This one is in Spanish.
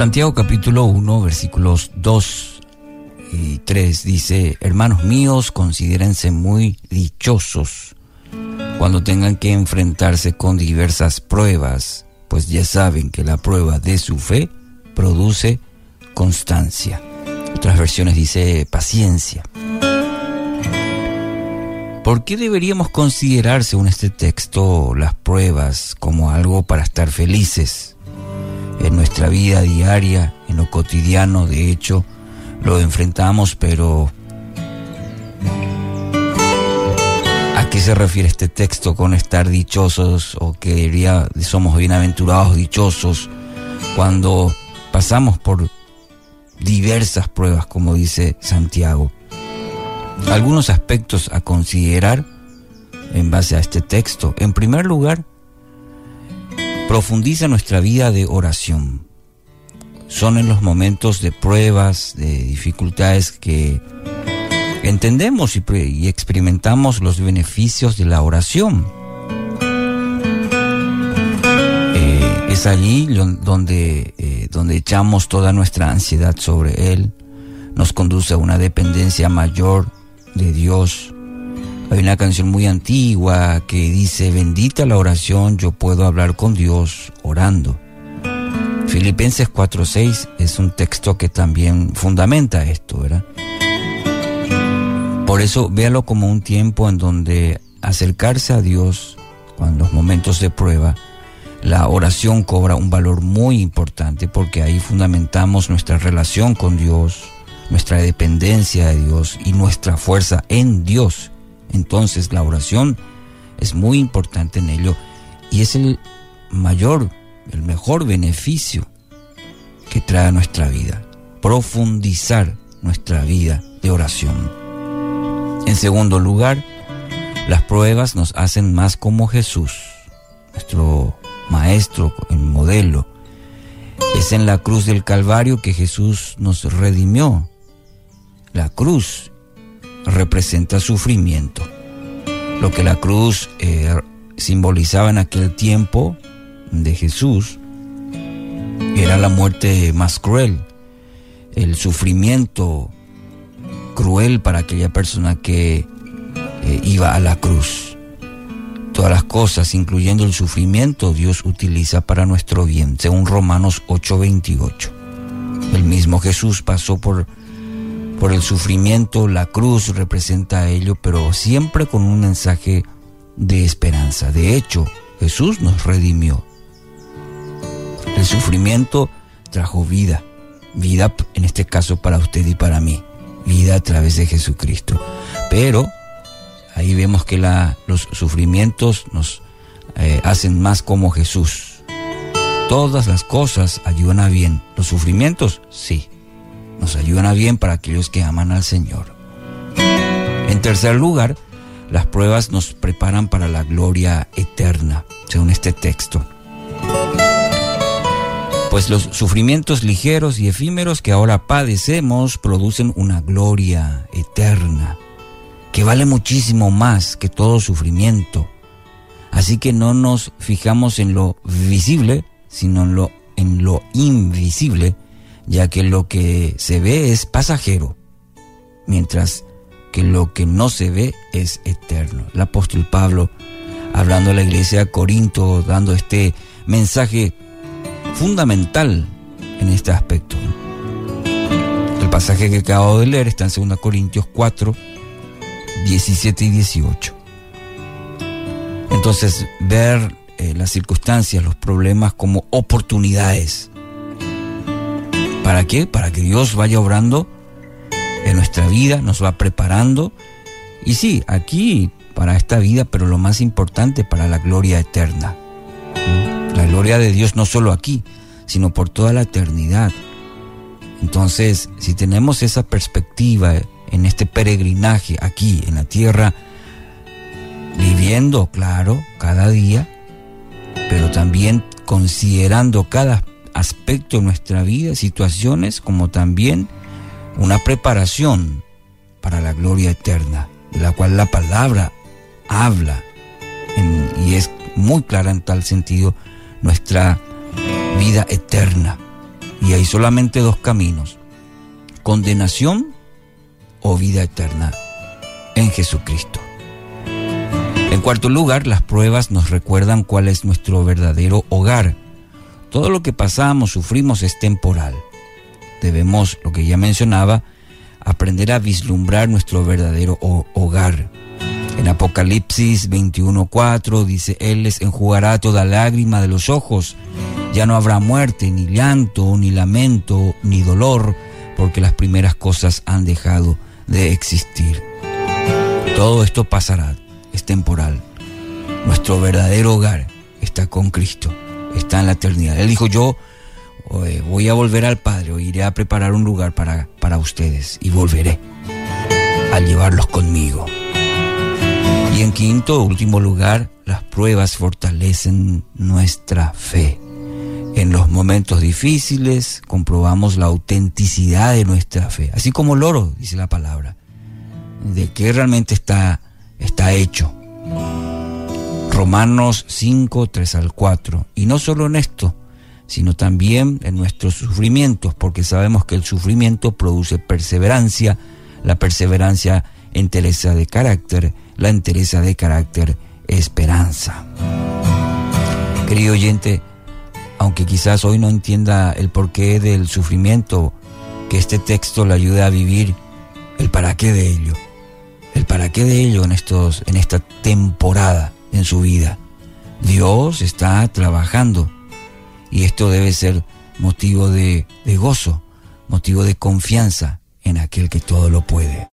Santiago capítulo 1 versículos 2 y 3 dice, hermanos míos, considérense muy dichosos cuando tengan que enfrentarse con diversas pruebas, pues ya saben que la prueba de su fe produce constancia. Otras versiones dice paciencia. ¿Por qué deberíamos considerar, según este texto, las pruebas como algo para estar felices? En nuestra vida diaria, en lo cotidiano, de hecho, lo enfrentamos, pero ¿a qué se refiere este texto con estar dichosos o que diría somos bienaventurados, dichosos, cuando pasamos por diversas pruebas, como dice Santiago? Algunos aspectos a considerar en base a este texto. En primer lugar, profundiza nuestra vida de oración. Son en los momentos de pruebas, de dificultades que entendemos y, experimentamos los beneficios de la oración. Eh, es allí donde, eh, donde echamos toda nuestra ansiedad sobre Él, nos conduce a una dependencia mayor de Dios. Hay una canción muy antigua que dice, bendita la oración, yo puedo hablar con Dios orando. Filipenses 4:6 es un texto que también fundamenta esto, ¿verdad? Por eso véalo como un tiempo en donde acercarse a Dios, cuando los momentos de prueba, la oración cobra un valor muy importante porque ahí fundamentamos nuestra relación con Dios, nuestra dependencia de Dios y nuestra fuerza en Dios. Entonces la oración es muy importante en ello y es el mayor, el mejor beneficio que trae a nuestra vida. Profundizar nuestra vida de oración. En segundo lugar, las pruebas nos hacen más como Jesús, nuestro maestro, el modelo. Es en la cruz del Calvario que Jesús nos redimió la cruz representa sufrimiento. Lo que la cruz eh, simbolizaba en aquel tiempo de Jesús era la muerte más cruel, el sufrimiento cruel para aquella persona que eh, iba a la cruz. Todas las cosas, incluyendo el sufrimiento, Dios utiliza para nuestro bien, según Romanos 8:28. El mismo Jesús pasó por por el sufrimiento, la cruz representa ello, pero siempre con un mensaje de esperanza. De hecho, Jesús nos redimió. El sufrimiento trajo vida, vida en este caso para usted y para mí, vida a través de Jesucristo. Pero ahí vemos que los sufrimientos nos eh, hacen más como Jesús. Todas las cosas ayudan a bien. Los sufrimientos, sí nos ayudan a bien para aquellos que aman al Señor. En tercer lugar, las pruebas nos preparan para la gloria eterna, según este texto. Pues los sufrimientos ligeros y efímeros que ahora padecemos producen una gloria eterna, que vale muchísimo más que todo sufrimiento. Así que no nos fijamos en lo visible, sino en lo, en lo invisible, ya que lo que se ve es pasajero, mientras que lo que no se ve es eterno. El apóstol Pablo, hablando a la iglesia de Corinto, dando este mensaje fundamental en este aspecto. El pasaje que acabo de leer está en 2 Corintios 4, 17 y 18. Entonces, ver eh, las circunstancias, los problemas como oportunidades ¿Para qué? Para que Dios vaya obrando en nuestra vida, nos va preparando. Y sí, aquí para esta vida, pero lo más importante, para la gloria eterna. La gloria de Dios no solo aquí, sino por toda la eternidad. Entonces, si tenemos esa perspectiva en este peregrinaje aquí en la tierra, viviendo, claro, cada día, pero también considerando cada aspecto de nuestra vida, situaciones, como también una preparación para la gloria eterna, la cual la palabra habla y es muy clara en tal sentido nuestra vida eterna. Y hay solamente dos caminos, condenación o vida eterna en Jesucristo. En cuarto lugar, las pruebas nos recuerdan cuál es nuestro verdadero hogar. Todo lo que pasamos, sufrimos es temporal. Debemos, lo que ya mencionaba, aprender a vislumbrar nuestro verdadero hogar. En Apocalipsis 21:4 dice, Él les enjugará toda lágrima de los ojos. Ya no habrá muerte, ni llanto, ni lamento, ni dolor, porque las primeras cosas han dejado de existir. Todo esto pasará, es temporal. Nuestro verdadero hogar está con Cristo, está en la eternidad. Él dijo, yo voy a volver al Padre, o iré a preparar un lugar para, para ustedes y volveré a llevarlos conmigo. Y en quinto, último lugar, las pruebas fortalecen nuestra fe. En los momentos difíciles comprobamos la autenticidad de nuestra fe, así como el oro, dice la palabra, de que realmente está, está hecho. Romanos 5, 3 al 4. Y no solo en esto, sino también en nuestros sufrimientos, porque sabemos que el sufrimiento produce perseverancia, la perseverancia entereza de carácter, la entereza de carácter esperanza. Querido oyente, aunque quizás hoy no entienda el porqué del sufrimiento, que este texto le ayude a vivir el para qué de ello, el para qué de ello en, estos, en esta temporada en su vida. Dios está trabajando y esto debe ser motivo de, gozo, motivo de confianza en aquel que todo lo puede.